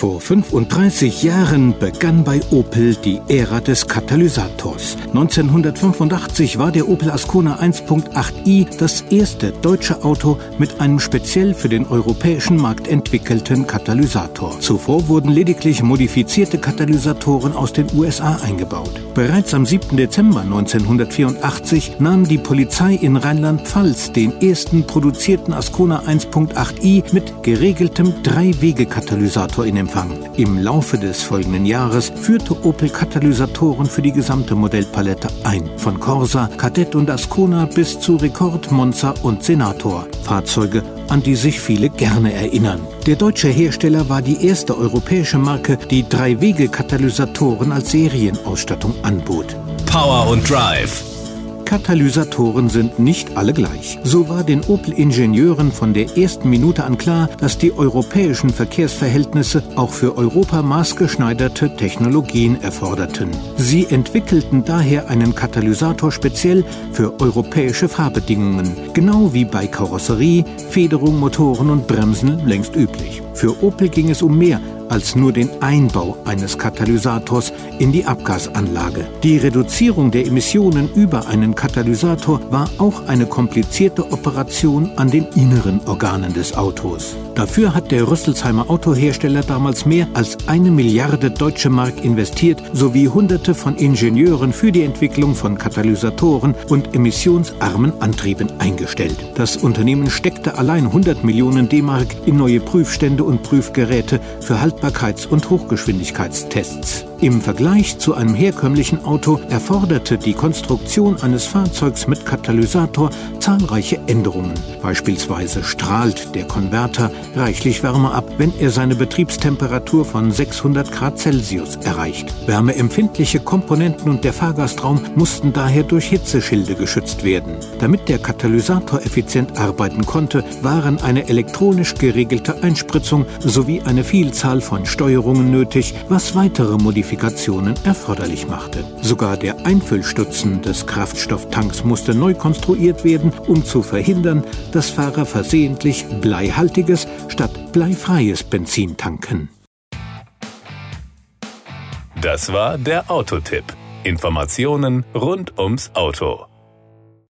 Vor 35 Jahren begann bei Opel die Ära des Katalysators. 1985 war der Opel Ascona 1.8i das erste deutsche Auto mit einem speziell für den europäischen Markt entwickelten Katalysator. Zuvor wurden lediglich modifizierte Katalysatoren aus den USA eingebaut. Bereits am 7. Dezember 1984 nahm die Polizei in Rheinland-Pfalz den ersten produzierten Ascona 1.8i mit geregeltem Drei-Wege-Katalysator in Empfang. Im Laufe des folgenden Jahres führte Opel Katalysatoren für die gesamte Modellpalette ein, von Corsa, Kadett und Ascona bis zu Rekord, Monza und Senator. Fahrzeuge, an die sich viele gerne erinnern. Der deutsche Hersteller war die erste europäische Marke, die Drei-Wege-Katalysatoren als Serienausstattung anbot. Power und Drive Katalysatoren sind nicht alle gleich. So war den Opel-Ingenieuren von der ersten Minute an klar, dass die europäischen Verkehrsverhältnisse auch für Europa maßgeschneiderte Technologien erforderten. Sie entwickelten daher einen Katalysator speziell für europäische Fahrbedingungen, genau wie bei Karosserie, Federung, Motoren und Bremsen längst üblich. Für Opel ging es um mehr als nur den Einbau eines Katalysators in die Abgasanlage. Die Reduzierung der Emissionen über einen Katalysator war auch eine komplizierte Operation an den inneren Organen des Autos. Dafür hat der Rüsselsheimer Autohersteller damals mehr als eine Milliarde deutsche Mark investiert sowie Hunderte von Ingenieuren für die Entwicklung von Katalysatoren und emissionsarmen Antrieben eingestellt. Das Unternehmen steckte allein 100 Millionen D-Mark in neue Prüfstände und Prüfgeräte für Haltbarkeits- und Hochgeschwindigkeitstests. Im Vergleich zu einem herkömmlichen Auto erforderte die Konstruktion eines Fahrzeugs mit Katalysator zahlreiche Änderungen. Beispielsweise strahlt der Konverter reichlich Wärme ab, wenn er seine Betriebstemperatur von 600 Grad Celsius erreicht. Wärmeempfindliche Komponenten und der Fahrgastraum mussten daher durch Hitzeschilde geschützt werden. Damit der Katalysator effizient arbeiten konnte, waren eine elektronisch geregelte Einspritzung sowie eine Vielzahl von Steuerungen nötig, was weitere Modifikationen Modifikationen erforderlich machte. Sogar der Einfüllstutzen des Kraftstofftanks musste neu konstruiert werden, um zu verhindern, dass Fahrer versehentlich bleihaltiges statt bleifreies Benzin tanken. Das war der Autotipp. Informationen rund ums Auto.